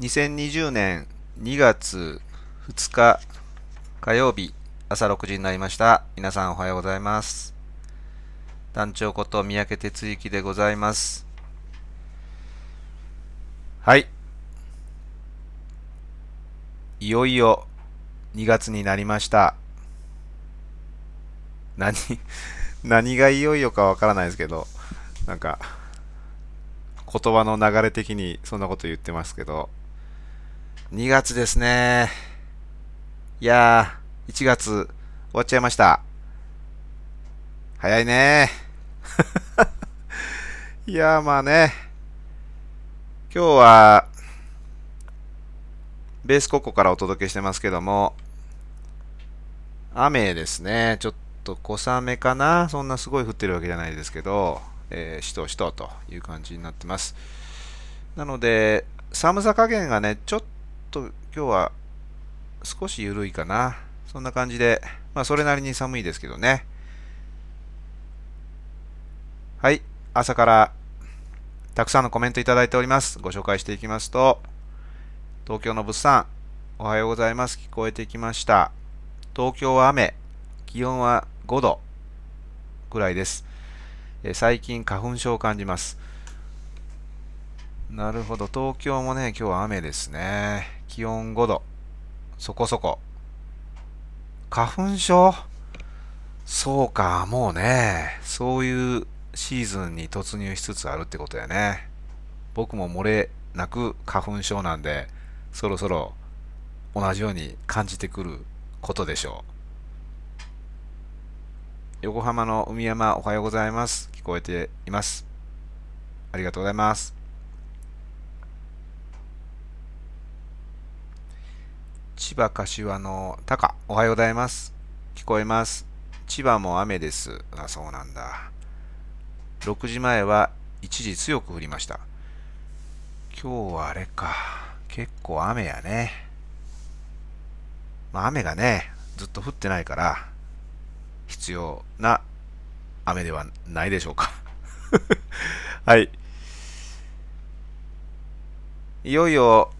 2020年2月2日火曜日朝6時になりました。皆さんおはようございます。団長こと三宅哲之でございます。はい。いよいよ2月になりました。何、何がいよいよかわからないですけど、なんか、言葉の流れ的にそんなこと言ってますけど、2月ですね。いやー、1月終わっちゃいました。早いね いやーまあね、今日は、ベースココからお届けしてますけども、雨ですね。ちょっと小雨かなそんなすごい降ってるわけじゃないですけど、えー、しとしとという感じになってます。なので、寒さ加減がね、ちょっと今日は少し緩いかな。そんな感じで、まあそれなりに寒いですけどね。はい、朝からたくさんのコメントいただいております。ご紹介していきますと、東京の物産、おはようございます。聞こえてきました。東京は雨、気温は5度ぐらいです。え最近花粉症を感じます。なるほど、東京もね、今日は雨ですね。気温5度。そこそこ。花粉症？そうか、もうね、そういうシーズンに突入しつつあるってことやね。僕も漏れなく花粉症なんで、そろそろ同じように感じてくることでしょう。横浜の海山おはようございます。聞こえています。ありがとうございます。千葉柏のタカ、おはようございます。聞こえます。千葉も雨です。あ、そうなんだ。6時前は一時強く降りました。今日はあれか。結構雨やね。まあ雨がね、ずっと降ってないから、必要な雨ではないでしょうか。はい。いよいよ、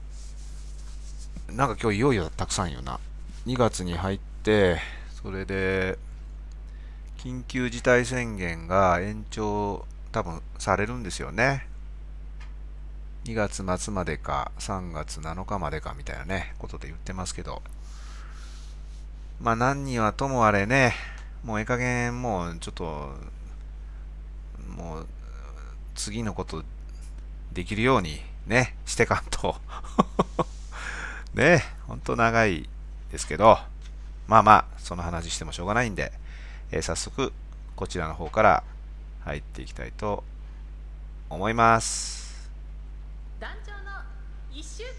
なんか今日いよいよたくさんよな。2月に入って、それで、緊急事態宣言が延長多分されるんですよね。2月末までか3月7日までかみたいなね、ことで言ってますけど。まあ何にはともあれね、もうええ加減もうちょっと、もう次のことできるようにね、してかんと。ね、ほんと長いですけど、まあまあ、その話してもしょうがないんで、えー早速こちらの方から入っていきたいと思います。団長の一週間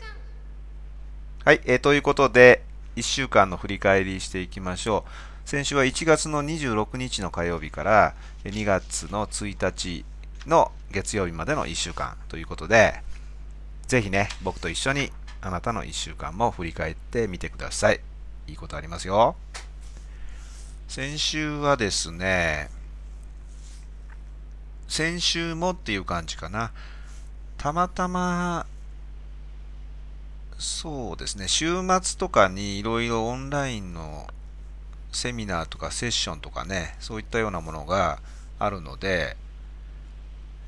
はい、えーということで、1週間の振り返りしていきましょう。先週は1月の26日の火曜日から2月の1日の月曜日までの1週間ということで、ぜひね、僕と一緒にあなたの1週間も振り返ってみてください。いいことありますよ。先週はですね、先週もっていう感じかな。たまたまそうですね、週末とかにいろいろオンラインのセミナーとかセッションとかね、そういったようなものがあるので、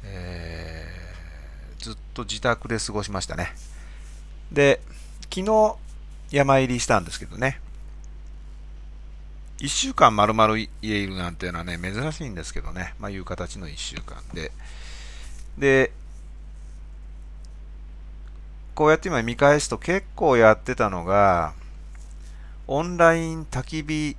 えーずっと自宅で過ごしましたね。で、昨日山入りしたんですけどね、1週間丸々家いるなんていうのはね、珍しいんですけどね、まあいう形の1週間で。で、こうやって今見返すと結構やってたのが、オンライン焚き火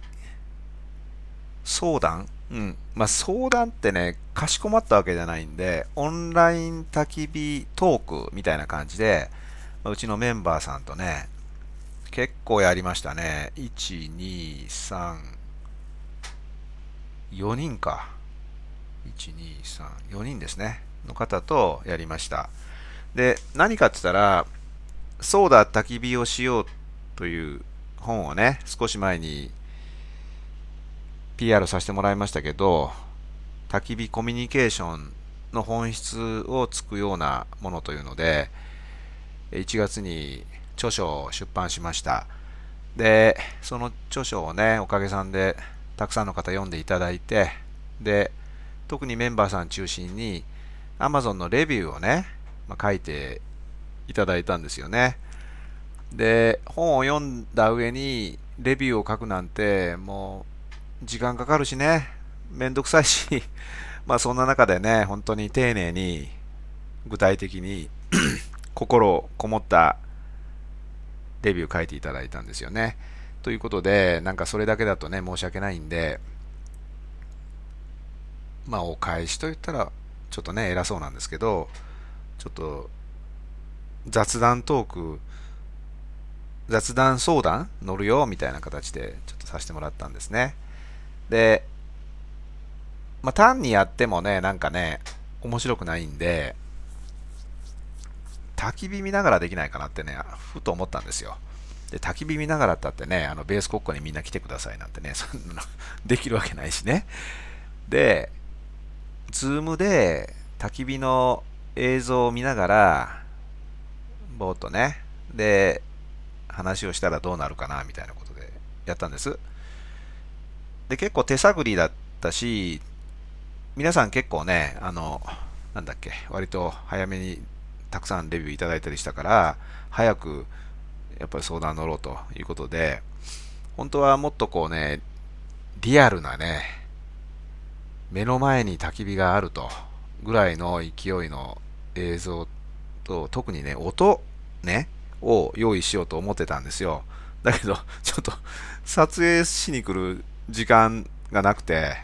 相談？うん。まあ相談ってね、かしこまったわけじゃないんで、オンライン焚き火トークみたいな感じで、まあうちのメンバーさんとね、結構やりましたね。1、2、3、4人か。1、2、3、4人ですね。の方とやりました。で、何かって言ったら、そうだ、焚き火をしようという本をね、少し前に PR させてもらいましたけど、焚き火コミュニケーションの本質をつくようなものというので、1月に著書を出版しました。でその著書をねおかげさんでたくさんの方読んでいただいてで特にメンバーさん中心に Amazon のレビューをね、まあ、書いていただいたんですよね。で本を読んだ上にレビューを書くなんてもう時間かかるしねめんどくさいし まあそんな中でね本当に丁寧に具体的に心こもったレビュー書いていただいたんですよね。ということで、なんかそれだけだとね、申し訳ないんで、まあお返しと言ったら、ちょっとね、偉そうなんですけど、ちょっと雑談トーク、雑談相談乗るよみたいな形でちょっとさせてもらったんですね。で、まあ単にやってもね、なんかね、面白くないんで、焚き火見ながらできないかなってね、ふと思ったんですよ。で、焚き火見ながらだってね、あのベース国家にみんな来てくださいなんてね、そんなのできるわけないしね。で、ズームで焚き火の映像を見ながら、ぼーっとね、で、話をしたらどうなるかな、みたいなことでやったんです。で、結構手探りだったし、皆さん結構ね、あの、なんだっけ、割と早めにたくさんレビューいただいたりしたから、早くやっぱり相談乗ろうということで、本当はもっとこうね、リアルなね、目の前に焚き火があるとぐらいの勢いの映像と、特にね、音ね、を用意しようと思ってたんですよ。だけど、ちょっと撮影しに来る時間がなくて、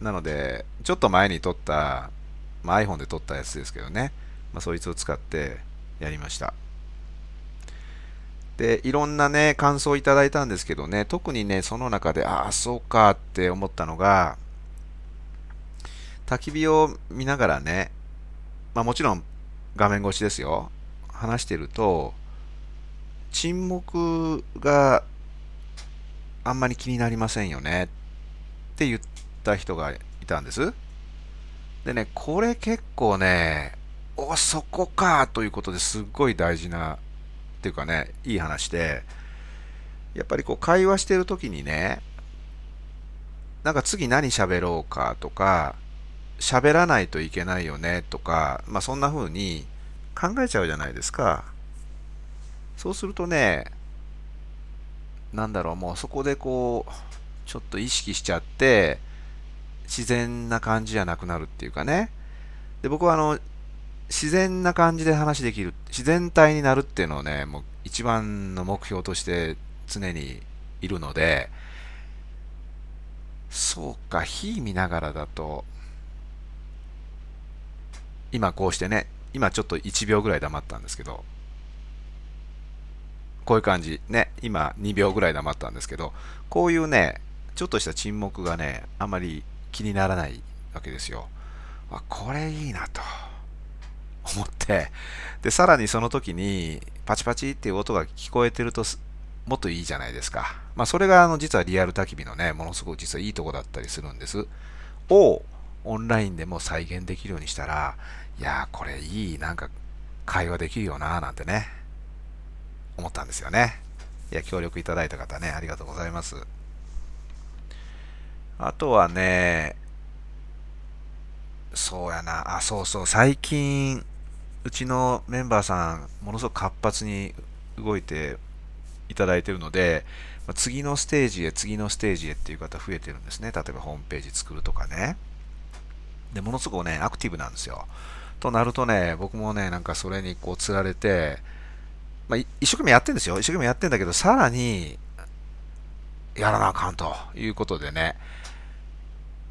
なので、ちょっと前に撮った、まあ、iPhone で撮ったやつですけどね、まあ、そいつを使ってやりました。で、いろんなね、感想をいただいたんですけどね、特にね、その中で、ああ、そうかって思ったのが、焚き火を見ながらね、まあもちろん画面越しですよ、話してると、沈黙があんまり気になりませんよねって言った人がいたんです。でね、これ結構ね、お、そこかということですっごい大事な、っていうかね、いい話で、やっぱりこう会話してるときにね、なんか次何喋ろうかとか、喋らないといけないよねとか、まあそんな風に考えちゃうじゃないですか。そうするとね、なんだろう、もうそこでこう、ちょっと意識しちゃって、自然な感じじゃなくなるっていうかね。で、僕はあの、自然な感じで話できる、自然体になるっていうのをね、もう一番の目標として常にいるので、そうか、火見ながらだと、今こうしてね、今ちょっと1秒ぐらい黙ったんですけど、こういう感じ、ね、今2秒ぐらい黙ったんですけど、こういうね、ちょっとした沈黙がね、あまり気にならないわけですよ。あ、これいいなと。思って、で、さらにその時に、パチパチっていう音が聞こえてると、もっといいじゃないですか。まあ、それが、あの、実はリアル焚き火のね、ものすごく実はいいとこだったりするんです。を、オンラインでも再現できるようにしたら、いやー、これいい、なんか、会話できるよなーなんてね、思ったんですよね。いや、協力いただいた方ね、ありがとうございます。あとはね、そうやな、あ、そうそう、最近、うちのメンバーさん、ものすごく活発に動いていただいているので、ま次のステージへ、次のステージへっていう方増えてるんですね。例えばホームページ作るとかね。で、ものすごくね、アクティブなんですよ。となるとね、僕もね、なんかそれにこう、つられて、まあ、一生懸命やってんですよ。一生懸命やってんだけど、さらに、やらなあかんということでね、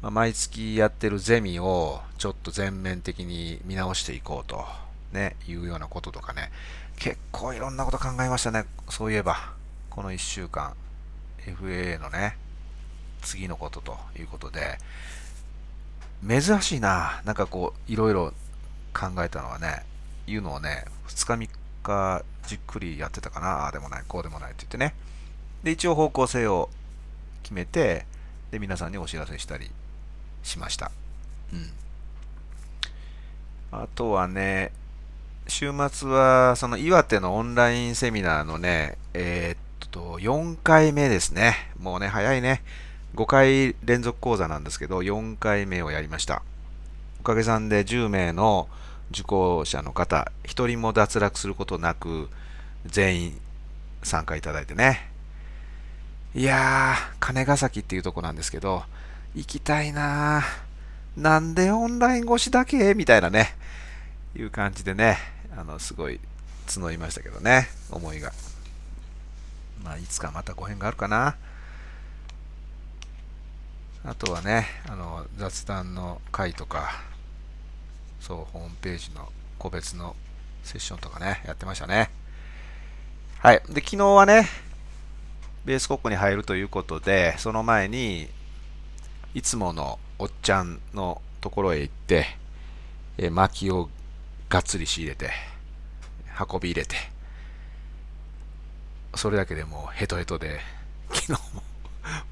まあ、毎月やってるゼミをちょっと全面的に見直していこうと、ね、いうようなこととかね、結構いろんなこと考えましたね。そういえば、この1週間、FAA のね、次のことということで、珍しいな。なんかこう、いろいろ考えたのはね、いうのをね、2日3日じっくりやってたかな。ああでもない、こうでもないって言ってね。で、一応方向性を決めて、で、皆さんにお知らせしたりしました。うん。あとはね、週末は、その岩手のオンラインセミナーのね、えー、っと、4回目ですね。もうね、早いね。5回連続講座なんですけど、4回目をやりました。おかげさんで10名の受講者の方、1人も脱落することなく、全員参加いただいてね。いやー、金ヶ崎っていうとこなんですけど、行きたいなー。なんでオンライン越しだけ？みたいなね、いう感じでね、あの、すごい募りましたけどね、思いが。まあ、いつかまたご縁があるかな。あとはね、あの、雑談の回とか、そう、ホームページの個別のセッションとかね、やってましたね。はい。で、昨日はね、ベース国庫に入るということで、その前に、いつものおっちゃんのところへ行って、え薪をがっつり仕入れて、運び入れて、それだけでもうヘトヘトで、昨日も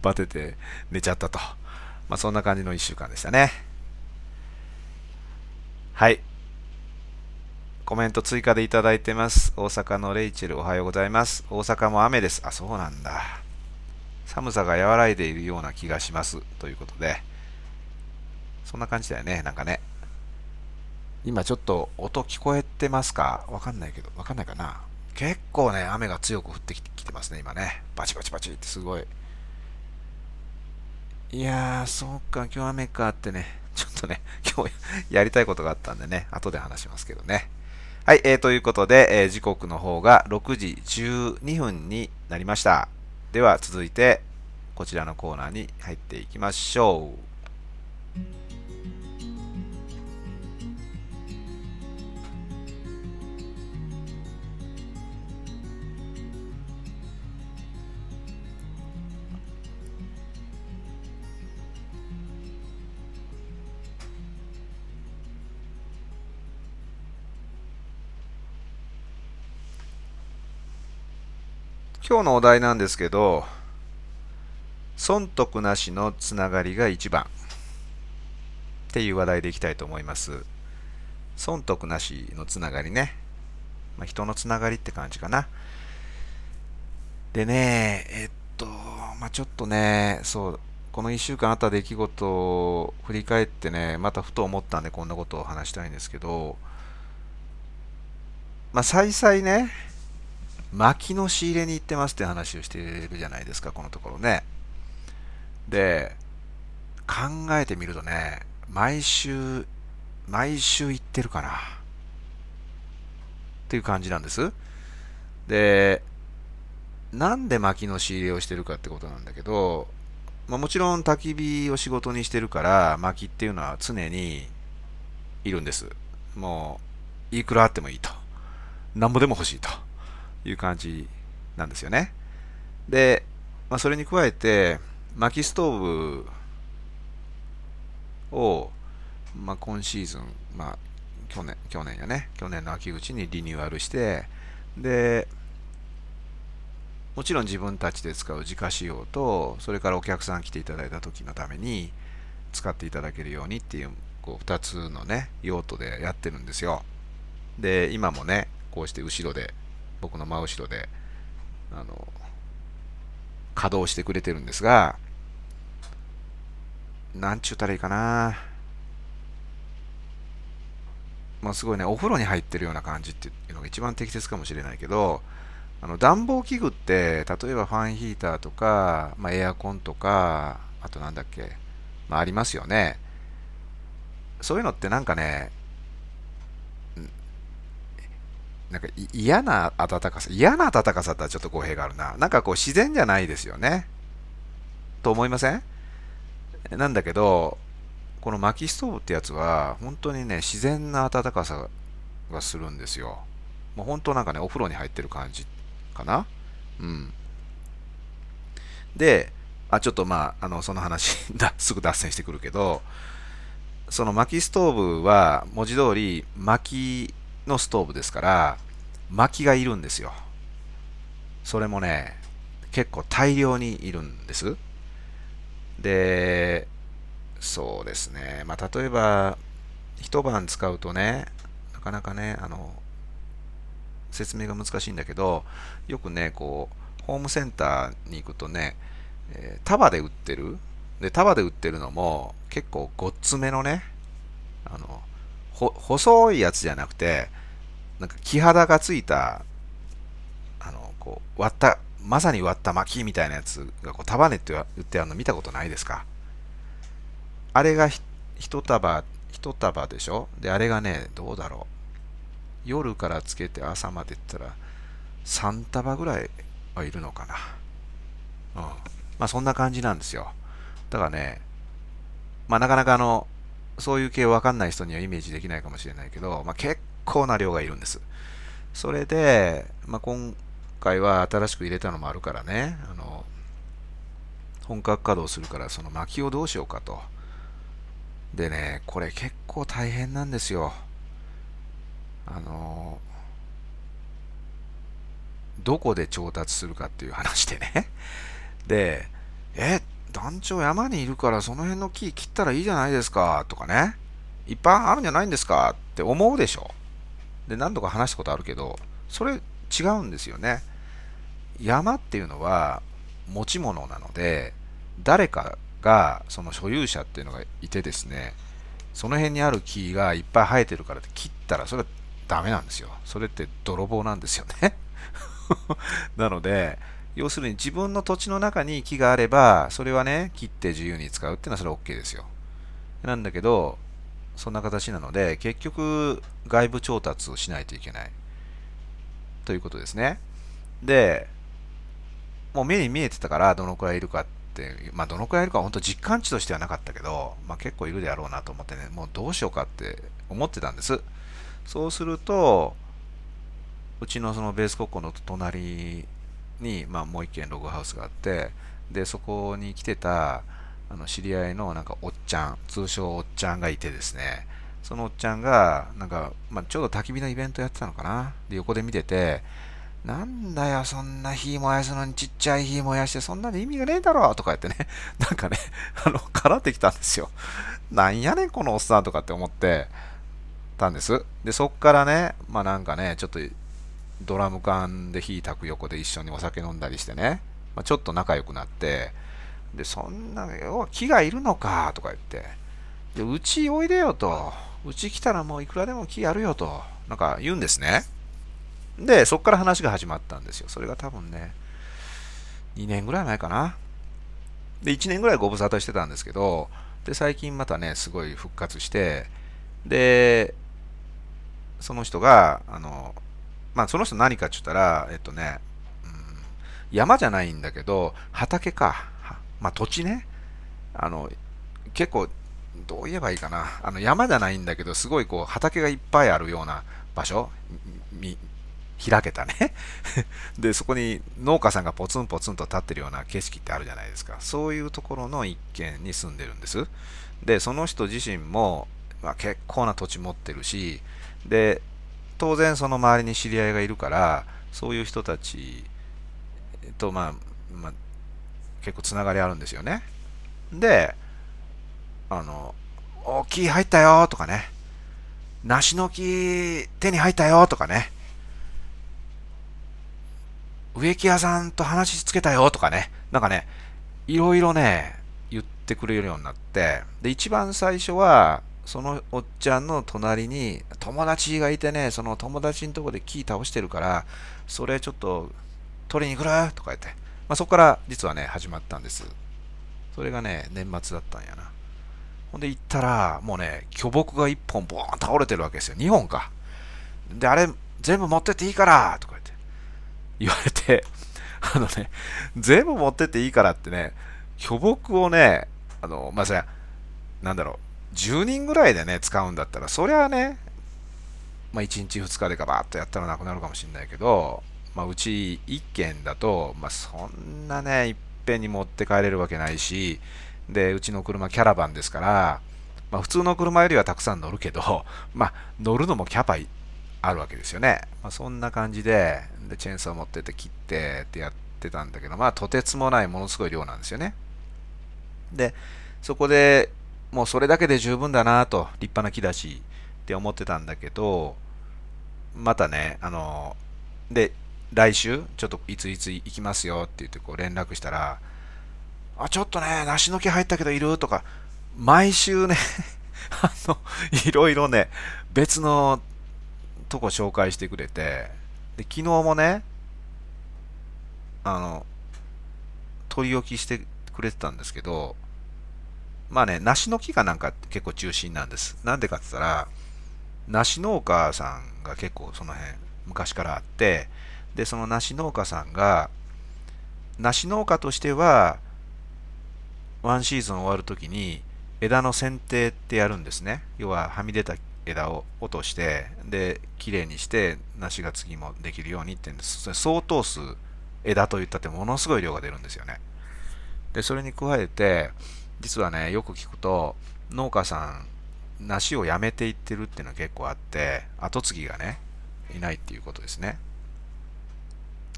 バテて寝ちゃったと。まあそんな感じの1週間でしたね。はい。コメント追加でいただいてます。大阪のレイチェルおはようございます。大阪も雨です。あ、そうなんだ。寒さが和らいでいるような気がします。ということで。そんな感じだよね。なんかね。今ちょっと音聞こえてますか？わかんないけど、わかんないかな？結構ね、雨が強く降ってきてますね、今ね。バチバチバチってすごい。いやー、そうか、今日雨かってね、ちょっとね、今日やりたいことがあったんでね、後で話しますけどね。はい、えー、ということで、えー、時刻の方が6時12分になりました。では続いて、こちらのコーナーに入っていきましょう。今日のお題なんですけど、損得なしのつながりが一番っていう話題でいきたいと思います。損得なしのつながりね。まあ、人のつながりって感じかな。でね、えっと、まあ、ちょっとね、そう、この1週間あった出来事を振り返ってね、またふと思ったんでこんなことを話したいんですけど、まあ、再々ね、薪の仕入れに行ってますって話をしているじゃないですか、このところね。で、考えてみるとね、毎週、毎週行ってるかな。っていう感じなんです。で、なんで薪の仕入れをしてるかってことなんだけど、まあ、もちろん焚き火を仕事にしてるから、薪っていうのは常にいるんです。もう、いくらあってもいいと。なんぼでも欲しいと。いう感じなんですよね。で、まあ、それに加えて、薪ストーブを、まあ、今シーズン、まあ、去年、去年やね、去年の秋口にリニューアルして、で、もちろん自分たちで使う自家使用と、それからお客さん来ていただいた時のために使っていただけるようにっていう、こう、2つのね、用途でやってるんですよ。で、今もね、こうして後ろで僕の真後ろで、あの、稼働してくれてるんですが、なんちゅうたらいいかな。まあ、すごいね、お風呂に入ってるような感じっていうのが一番適切かもしれないけど、あの暖房器具って、例えばファンヒーターとか、まあ、エアコンとか、あとなんだっけ、まあ、ありますよね。そういうのってなんかね、なんか嫌な暖かさ、嫌な暖かさってはちょっと語弊があるな。なんかこう自然じゃないですよね。と思いません？なんだけど、この薪ストーブってやつは、本当にね、自然な暖かさがするんですよ。もう本当なんかね、お風呂に入ってる感じかな？うん。で、あ、ちょっとまあ、あの、その話 だ、すぐ脱線してくるけど、その薪ストーブは、文字通り、薪のストーブですから、薪がいるんですよ。それもね、結構大量にいるんです。で、そうですね。まあ、例えば、一晩使うとね、なかなかね、あの、説明が難しいんだけど、よくね、こう、ホームセンターに行くとね、えー束で売ってる。で、束で売ってるのも結構ごっつめのね、あの、細いやつじゃなくて、なんか木肌がついた、あの、こう、割った、まさに割った薪みたいなやつがこう束ねって売ってあるの見たことないですか？あれが一束、一束でしょ？で、あれがね、どうだろう？夜からつけて朝までって言ったら、3束ぐらいはいるのかな。うん。まあそんな感じなんですよ。だからね、まあなかなかあの、そういう系わかんない人にはイメージできないかもしれないけど、まあ結構な量がいるんです。それで、まあ今回は新しく入れたのもあるからね、あの、本格稼働するからその薪をどうしようかと。でね、これ結構大変なんですよ。あの、どこで調達するかっていう話でね。で、え、団長山にいるからその辺の木切ったらいいじゃないですかとかね。いっぱいあるんじゃないんですかって思うでしょ。で、何度か話したことあるけど、それ違うんですよね。山っていうのは持ち物なので、誰かがその所有者っていうのがいてですね、その辺にある木がいっぱい生えてるからって切ったらそれはダメなんですよ。それって泥棒なんですよね。なので、要するに自分の土地の中に木があれば、それはね、切って自由に使うっていうのはそれは OK ですよ。なんだけど、そんな形なので、結局、外部調達をしないといけない。ということですね。で、もう目に見えてたから、どのくらいいるかって、まあ、どのくらいいるか、本当実感値としてはなかったけど、まあ、結構いるであろうなと思ってね、もうどうしようかって思ってたんです。そうすると、うちのそのベース国庫の隣に、まあ、もう一軒ログハウスがあって、で、そこに来てた、あの、知り合いのなんかおっちゃん、通称おっちゃんがいてですね、そのおっちゃんが、なんか、まあ、ちょうど焚き火のイベントやってたのかな。で、横で見てて、なんだよ、そんな火燃やすのにちっちゃい火燃やして、そんなに意味がねえだろとか言ってね、なんかね、あの、からってきたんですよ。なんやねん、このおっさんとかって思ってたんです。で、そっからね、まあなんかね、ちょっとドラム缶で火炊く横で一緒にお酒飲んだりしてね、まあ、ちょっと仲良くなって、で、そんな、要は木がいるのかとか言って、で、うちおいでよと、うち来たらもういくらでも木あるよと、なんか言うんですね。で、そっから話が始まったんですよ。それが多分ね、2年ぐらい前かな。で、1年ぐらいご無沙汰してたんですけど、で、最近またね、すごい復活して、で、その人が、あの、まあ、その人何かって言ったら、えっとね、うん、山じゃないんだけど、畑か。まあ、土地ね。あの、結構、どう言えばいいかな。あの、山じゃないんだけど、すごいこう、畑がいっぱいあるような場所、開けたね。で、そこに農家さんがポツンポツンと立ってるような景色ってあるじゃないですか。そういうところの一軒に住んでるんです。で、その人自身も、まあ、結構な土地持ってるし、で、当然その周りに知り合いがいるから、そういう人たちと、まあ、まあ、結構つながりあるんですよね。で、あの、お木入ったよとかね、梨の木手に入ったよとかね、植木屋さんと話しつけたよとかね、なんかね、いろいろね、言ってくれるようになって、で、一番最初は、そのおっちゃんの隣に友達がいてね、その友達のとこで木倒してるから、それちょっと取りに来る？とか言って、まあ、そこから実はね、始まったんです。それがね、年末だったんやな。ほんで行ったら、もうね、巨木が1本ボーン倒れてるわけですよ。2本か。で、あれ、全部持ってっていいから？とか言って、言われて、あのね、全部持ってっていいからってね、巨木をね、あの、まあ、そりゃ、なんだろう、10人ぐらいでね、使うんだったら、そりゃね、まあ、1日2日でガバッとやったらなくなるかもしれないけど、まあ、うち1軒だと、まあ、そんなね、いっぺんに持って帰れるわけないし、で、うちの車キャラバンですから、まあ、普通の車よりはたくさん乗るけど、まあ、乗るのもキャパあるわけですよね。まあ、そんな感じで、で、チェーンソー持ってて切ってってやってたんだけど、まあ、とてつもないものすごい量なんですよね。で、そこでもうそれだけで十分だなと、立派な木だしって思ってたんだけど、またね、あの、で、来週、ちょっといついつ行きますよって言ってこう連絡したら、あ、ちょっとね、梨の木入ったけどいるとか、毎週ね あの、いろいろね、別のとこ紹介してくれて、で、昨日もね、あの、取り置きしてくれてたんですけど、まあね、梨の木がなんか結構中心なんです。なんでかって言ったら、梨農家さんが結構その辺昔からあって、で、その梨農家さんが、梨農家としては、ワンシーズン終わるときに枝の剪定ってやるんですね。要ははみ出た枝を落として、で、きれいにして梨が次もできるようにって言うんです。それ相当数枝といったってものすごい量が出るんですよね。で、それに加えて、実はね、よく聞くと、農家さん、梨をやめていってるっていうのは結構あって、後継ぎがね、いないっていうことですね。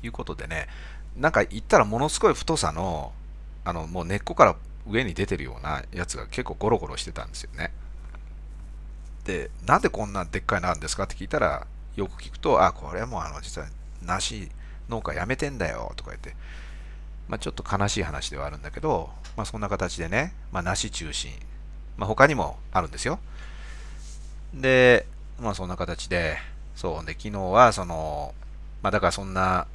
いうことでね、なんか言ったらものすごい太さの、あの、もう根っこから上に出てるようなやつが結構ゴロゴロしてたんですよね。で、なんでこんなでっかいなんですかって聞いたら、よく聞くと、あ、これもあの、実は梨農家やめてんだよとか言って、まあ、ちょっと悲しい話ではあるんだけど、まあ、そんな形でね、まあ、梨中心、まあ、他にもあるんですよ。で、まあ、そんな形で、そう、で、昨日は、その、まあ、だからそんな、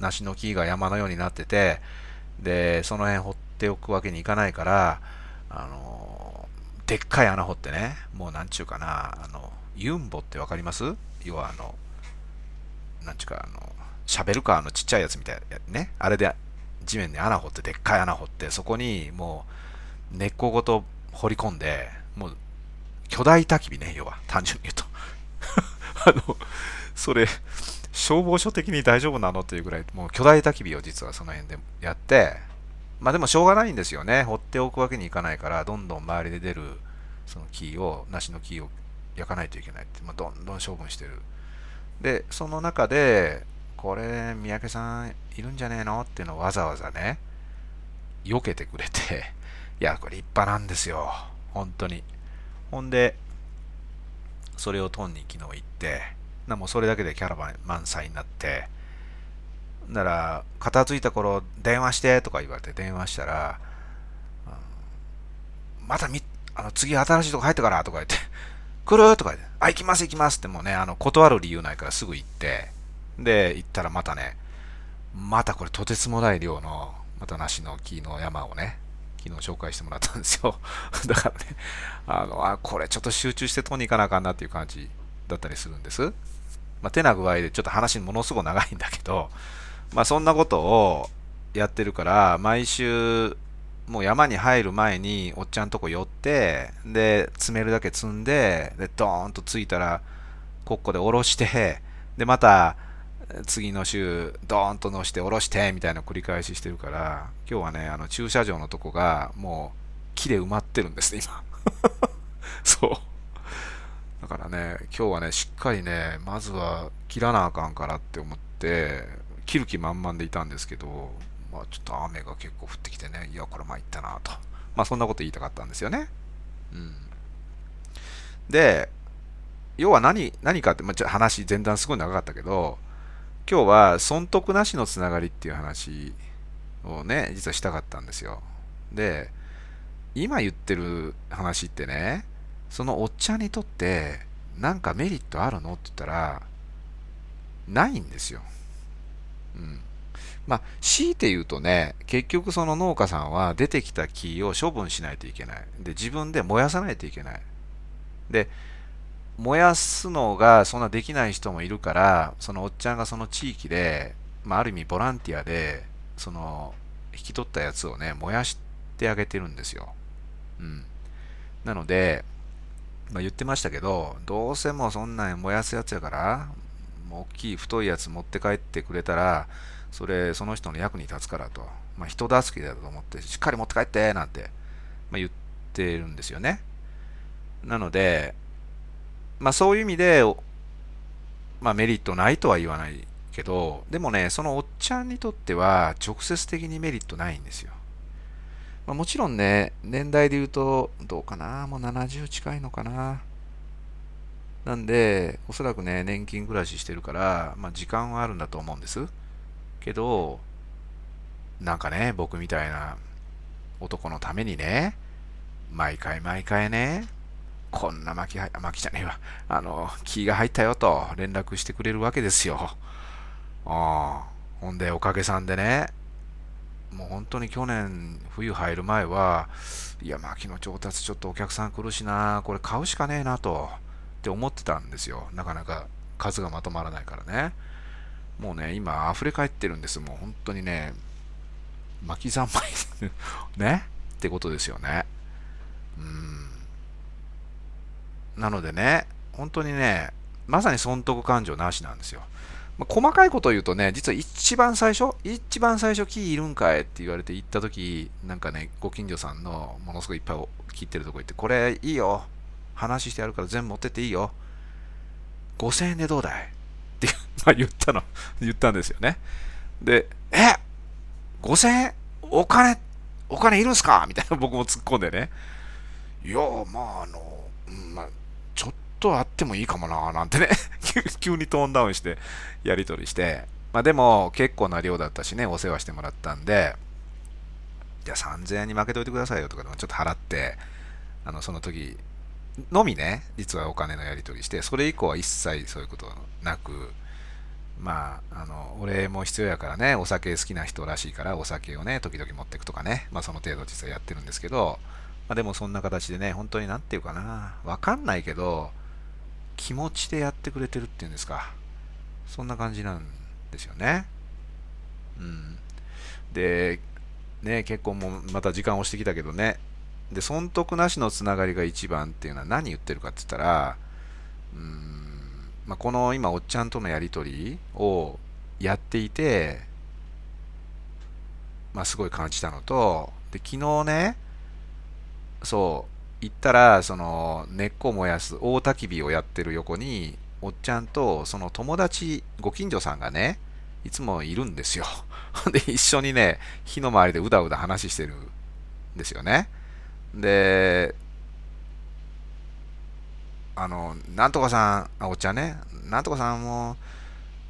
梨の木が山のようになってて、で、その辺掘っておくわけにいかないから、あの、でっかい穴掘ってね、もうなんちゅうかな、あの、ユンボってわかります？要はあの、なんちゅうか、あの、シャベルカーのちっちゃいやつみたいなね、あれで地面に穴掘って、でっかい穴掘って、そこにもう根っこごと掘り込んで、もう巨大焚き火ね、要は、単純に言うと。あの、それ、消防署的に大丈夫なのというぐらい、もう巨大焚き火を実はその辺でやって、まあでもしょうがないんですよね。放っておくわけにいかないから、どんどん周りで出るその木を、梨の木を焼かないといけないって、まあ、どんどん処分してる。で、その中で、これ、三宅さんいるんじゃねえの？っていうのをわざわざね、避けてくれて、いや、これ立派なんですよ。本当に。ほんで、それをトンに昨日行って、なもうそれだけでキャラバン満載になって、なら、片付いた頃、電話してとか言われて電話したら、うん、またみ、あの、次新しいとこ入ってからとか言って、来るとか言って、あ、行きます行きますってもうね、あの、断る理由ないからすぐ行って、で、行ったらまたね、またこれとてつもない量の、また梨の木の山をね、昨日紹介してもらったんですよ。だからね、あの、あ、これちょっと集中して取りに行かなあかんなっていう感じだったりするんです。まあ、手な具合でちょっと話ものすごく長いんだけど、まあそんなことをやってるから、毎週、もう山に入る前におっちゃんとこ寄って、で、詰めるだけ積んで、で、ドーンと着いたら、ここで下ろして、で、また、次の週、ドーンと乗して下ろしてみたいな繰り返ししてるから、今日はね、あの駐車場のとこがもう木で埋まってるんですね、今。そう。だからね、今日はね、しっかりね、まずは切らなあかんからって思って、切る気満々でいたんですけど、まあちょっと雨が結構降ってきてね、いや、これ参ったなと。まあそんなこと言いたかったんですよね。うん。で、要は何、何かって、まあ、話、前段すごい長かったけど、今日は損得なしのつながりっていう話をね、実はしたかったんですよ。で、今言ってる話ってね、そのおっちゃんにとってなんかメリットあるのって言ったら、ないんですよ。うん。まあ、強いて言うとね、結局その農家さんは出てきた木を処分しないといけない。で、自分で燃やさないといけない。で、燃やすのがそんなできない人もいるから、そのおっちゃんがその地域で、まあ、ある意味ボランティアで、その、引き取ったやつをね、燃やしてあげてるんですよ。うん。なので、まあ、言ってましたけど、どうせもそんなん燃やすやつやから、大きい太いやつ持って帰ってくれたら、それ、その人の役に立つからと。まあ、人助けだと思って、しっかり持って帰って、なんて、まあ、言ってるんですよね。なので、まあそういう意味で、まあメリットないとは言わないけど、でもね、そのおっちゃんにとっては直接的にメリットないんですよ。まあ、もちろんね、年代で言うと、どうかな、もう70近いのかな？なんで、おそらくね、年金暮らししてるから、まあ時間はあるんだと思うんです。けど、なんかね、僕みたいな男のためにね、毎回毎回ね、こんな巻き、巻きじゃねえわ、あの、気が入ったよと連絡してくれるわけですよ。ああ、ほんで、おかげさんでね、もう本当に去年、冬入る前は、いや、薪の調達ちょっとお客さん来るしな、これ買うしかねえなと、って思ってたんですよ。なかなか数がまとまらないからね。もうね、今溢れ返ってるんです。もう本当にね、巻き三昧ねってことですよね。うん。なのでね、本当にね、まさに損得感情なしなんですよ。まあ、細かいことを言うとね、実は一番最初、一番最初、木いるんかいって言われて行った時なんかね、ご近所さんのものすごいいっぱい切ってるとこ行って、これいいよ。話してやるから全部持ってっていいよ。5000円でどうだい？って、言ったの、言ったんですよね。で、え ?5000 円？お金、お金いるんすか？みたいな僕も突っ込んでね。いや、まあ、あの、まあ、とあってもいいかもな、なんてね 急にトーンダウンしてやり取りして。まあでも、結構な量だったしね、お世話してもらったんで、じゃあ3000円に負けておいてくださいよとかでもちょっと払って、あの、その時、のみね、実はお金のやり取りして、それ以降は一切そういうことなく、まあ、あの、お礼も必要やからね、お酒好きな人らしいから、お酒をね、時々持っていくとかね、まあその程度実はやってるんですけど、まあでもそんな形でね、本当になんていうかな、わかんないけど、気持ちでやってくれてるっていうんですか。そんな感じなんですよね。うん。で、ね、結構もまた時間押してきたけどね、で、損得なしのつながりが一番っていうのは何言ってるかって言ったら、うーん、まあ、この今、おっちゃんとのやりとりをやっていて、まあ、すごい感じたのと、で、昨日ね、そう、行ったら、その、根っこ燃やす大焚き火をやってる横に、おっちゃんと、その友達、ご近所さんがね、いつもいるんですよ。で、一緒にね、火の周りでうだうだ話してるんですよね。で、あの、なんとかさん、あ、おっちゃんね、なんとかさんも、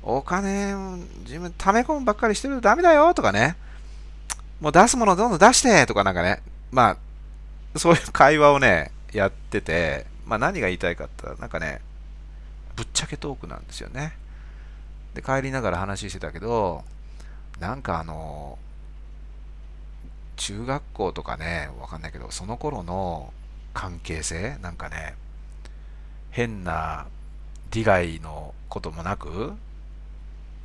お金、自分、溜め込むばっかりしてるとダメだよとかね、もう出すものどんどん出してとかなんかね、まあ、そういう会話をね、やってて、まあ何が言いたいかって言ったら、なんかね、ぶっちゃけトークなんですよね。で、帰りながら話してたけど、なんかあの、中学校とかね、わかんないけど、その頃の関係性、なんかね、変な利害のこともなく、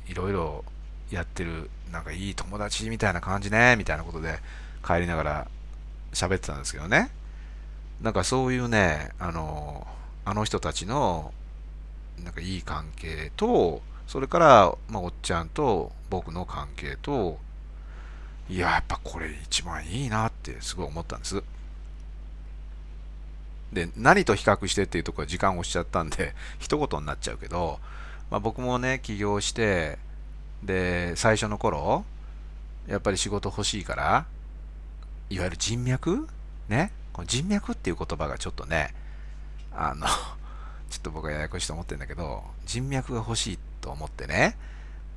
いろいろやってる、なんかいい友達みたいな感じね、みたいなことで帰りながら喋ってたんですけどね。なんかそういうね、あの、あの人たちの、なんかいい関係と、それから、まあ、おっちゃんと僕の関係と、いや、やっぱこれ一番いいなってすごい思ったんです。で、何と比較してっていうところは時間を押しちゃったんで、一言になっちゃうけど、まあ、僕もね、起業して、で、最初の頃、やっぱり仕事欲しいから、いわゆる人脈？ね、人脈っていう言葉がちょっとね、あの、ちょっと僕はややこしいと思ってるんだけど、人脈が欲しいと思ってね、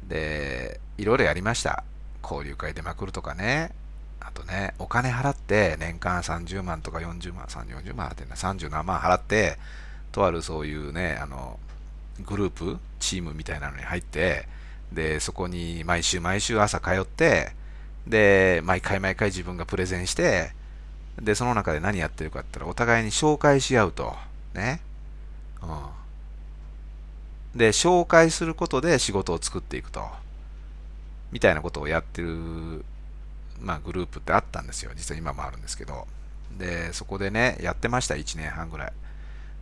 で、いろいろやりました。交流会出まくるとかね、あとね、お金払って年間30万とか40万、30、40万払ってな、30何万払って、とあるそういうね、あの、グループ、チームみたいなのに入って、で、そこに毎週毎週朝通って、で、毎回毎回自分がプレゼンして、で、その中で何やってるかって言ったら、お互いに紹介し合うと。ね。うん。で、紹介することで仕事を作っていくと。みたいなことをやってる、まあ、グループってあったんですよ。実は今もあるんですけど。で、そこでね、やってました。1年半ぐらい。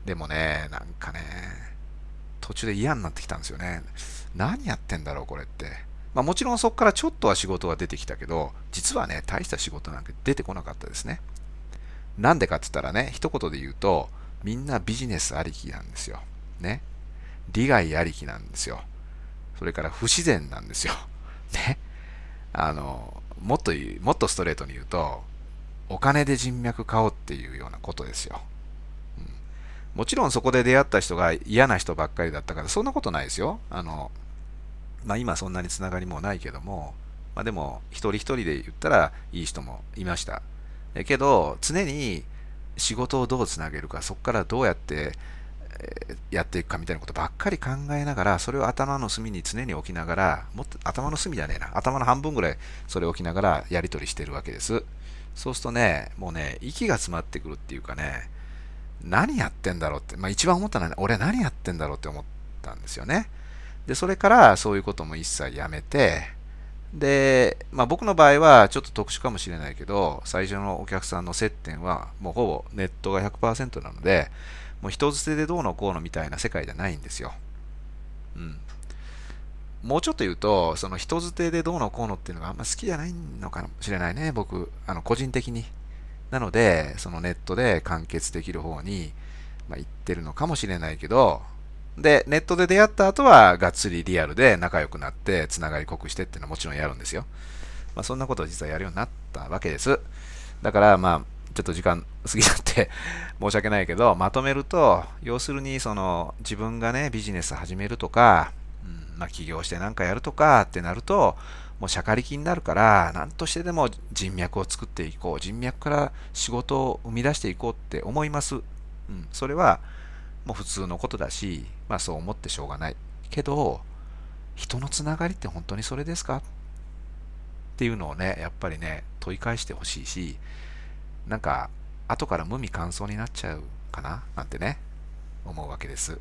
でもね、なんかね、途中で嫌になってきたんですよね。何やってんだろう、これって。まあ、もちろんそこからちょっとは仕事が出てきたけど、実はね、大した仕事なんか出てこなかったですね。なんでかって言ったらね、一言で言うと、みんなビジネスありきなんですよ。ね。利害ありきなんですよ。それから不自然なんですよ。ね。あの、もっと言う、もっとストレートに言うと、お金で人脈買おうっていうようなことですよ。うん、もちろんそこで出会った人が嫌な人ばっかりだったから、そんなことないですよ。あの、まあ今そんなにつながりもないけども、まあでも、一人一人で言ったらいい人もいました。けど、常に仕事をどうつなげるか、そこからどうやって、やっていくかみたいなことばっかり考えながら、それを頭の隅に常に置きながら、もっと頭の隅じゃねえな、頭の半分ぐらいそれを置きながらやり取りしてるわけです。そうするとね、もうね、息が詰まってくるっていうかね、何やってんだろうって、まあ一番思ったのは、ね、俺何やってんだろうって思ったんですよね。で、それからそういうことも一切やめて、で、まあ、僕の場合はちょっと特殊かもしれないけど、最初のお客さんの接点はもうほぼネットが100%なので、もう人捨てでどうのこうのみたいな世界じゃないんですよ。うん。もうちょっと言うと、その人捨てでどうのこうのっていうのがあんま好きじゃないのかもしれないね、僕、あの個人的に。なので、そのネットで完結できる方に、まあ、行ってるのかもしれないけど、で、ネットで出会った後は、がっつりリアルで仲良くなって、つながり濃くしてっていうのはもちろんやるんですよ。まあ、そんなことを実はやるようになったわけです。だから、まあ、ちょっと時間過ぎちゃって 申し訳ないけど、まとめると、要するに、その、自分がね、ビジネス始めるとか、うん、まあ、起業して何かやるとかってなると、もうしゃかりきになるから、何としてでも人脈を作っていこう、人脈から仕事を生み出していこうって思います。うん、それは、もう普通のことだし、まあそう思ってしょうがない。けど、人のつながりって本当にそれですか？っていうのをね、やっぱりね、問い返してほしいし、なんか、後から無味乾燥になっちゃうかな？なんてね、思うわけです。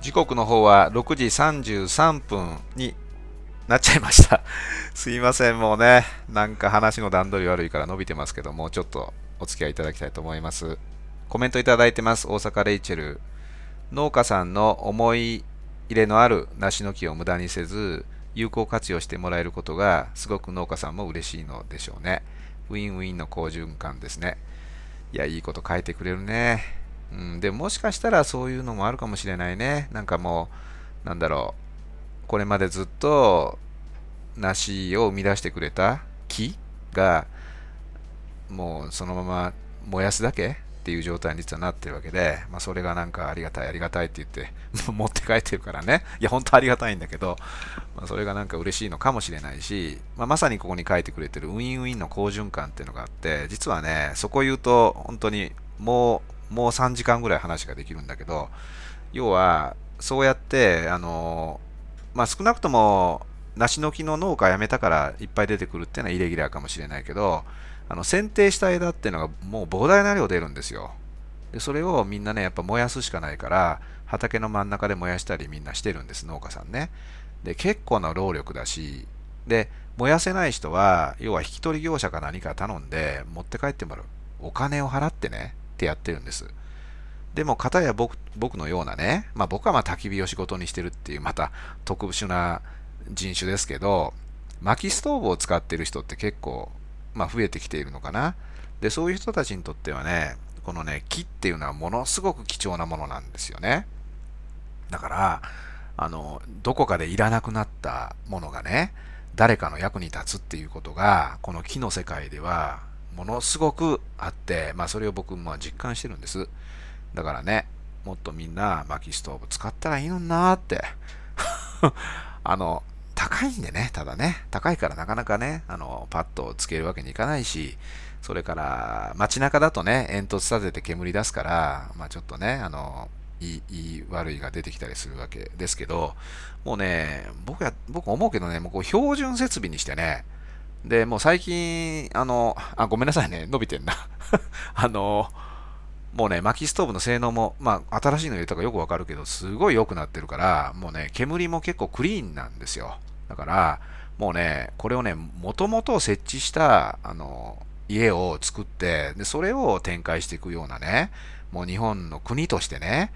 時刻の方は6時33分になっちゃいました。すいません、もうね、なんか話の段取り悪いから伸びてますけども、ちょっとお付き合いいただきたいと思います。コメントいただいてます。大阪レイチェル。農家さんの思い入れのある梨の木を無駄にせず、有効活用してもらえることが、すごく農家さんも嬉しいのでしょうね。ウィンウィンの好循環ですね。いや、いいこと書いてくれるね。うん、でもしかしたらそういうのもあるかもしれないね。なんかもう、なんだろう、これまでずっと梨を生み出してくれた木が、もうそのまま燃やすだけっていう状態に実はなってるわけで、まあ、それがなんかありがたい、ありがたいって言って 持って帰ってるからね。いや、本当ありがたいんだけど、まあ、それがなんか嬉しいのかもしれないし、まあ、まさにここに書いてくれてるウィンウィンの好循環っていうのがあって、実はね、そこ言うと本当にもうもう3時間ぐらい話ができるんだけど、要は、そうやって、あの、まあ、少なくとも、梨の木の農家辞めたからいっぱい出てくるっていうのはイレギュラーかもしれないけど、あの剪定した枝っていうのがもう膨大な量出るんですよ。でそれをみんなね、やっぱ燃やすしかないから、畑の真ん中で燃やしたりみんなしてるんです、農家さんね。で、結構な労力だし、で、燃やせない人は、要は引き取り業者か何か頼んで持って帰ってもらう。お金を払ってね、ってやってるんです。でも、かたや僕僕のようなね、まあ僕はまあ焚き火を仕事にしてるっていうまた特殊な人種ですけど、薪ストーブを使ってる人って結構、まあ増えてきているのかな。で、そういう人たちにとってはね、このね、木っていうのはものすごく貴重なものなんですよね。だから、あの、どこかでいらなくなったものがね、誰かの役に立つっていうことが、この木の世界ではものすごくあって、まあ、それを僕も実感してるんです。だからね、もっとみんな薪ストーブ使ったらいいのになーって。あの、高いんでね、ただね、高いからなかなかね、あの、パッとつけるわけにいかないし、それから街中だとね、煙突立てて煙出すから、まあちょっとね、あの、いい、いい悪いが出てきたりするわけですけど、もうね、僕や、僕思うけどね、もうこう標準設備にしてね、で、もう最近、あの、あ、ごめんなさいね、伸びてんな。あの、もうね、薪ストーブの性能も、まあ、新しいの入れたかよくわかるけど、すごい良くなってるから、もうね、煙も結構クリーンなんですよ。だから、もうね、これをね、もともと設置した、あの、家を作って、で、それを展開していくようなね、もう日本の国としてね、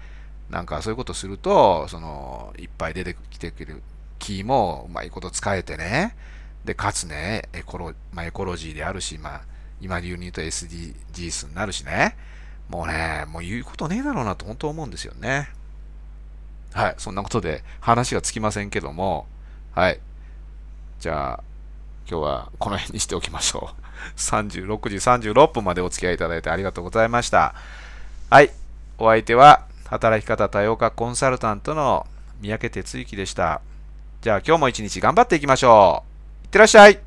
なんかそういうことすると、その、いっぱい出てきてくる木もうまいこと使えてね、で、かつね、エコロ,、まあ、エコロジーであるし、まあ、今流に言うと SDGs になるしね、もうね、もう言うことねえだろうなと本当思うんですよね。はい、そんなことで話がつきませんけども、はい。じゃあ、今日はこの辺にしておきましょう。36時36分までお付き合いいただいてありがとうございました。はい。お相手は、働き方多様化コンサルタントの三宅哲之でした。じゃあ今日も一日頑張っていきましょう。いってらっしゃい。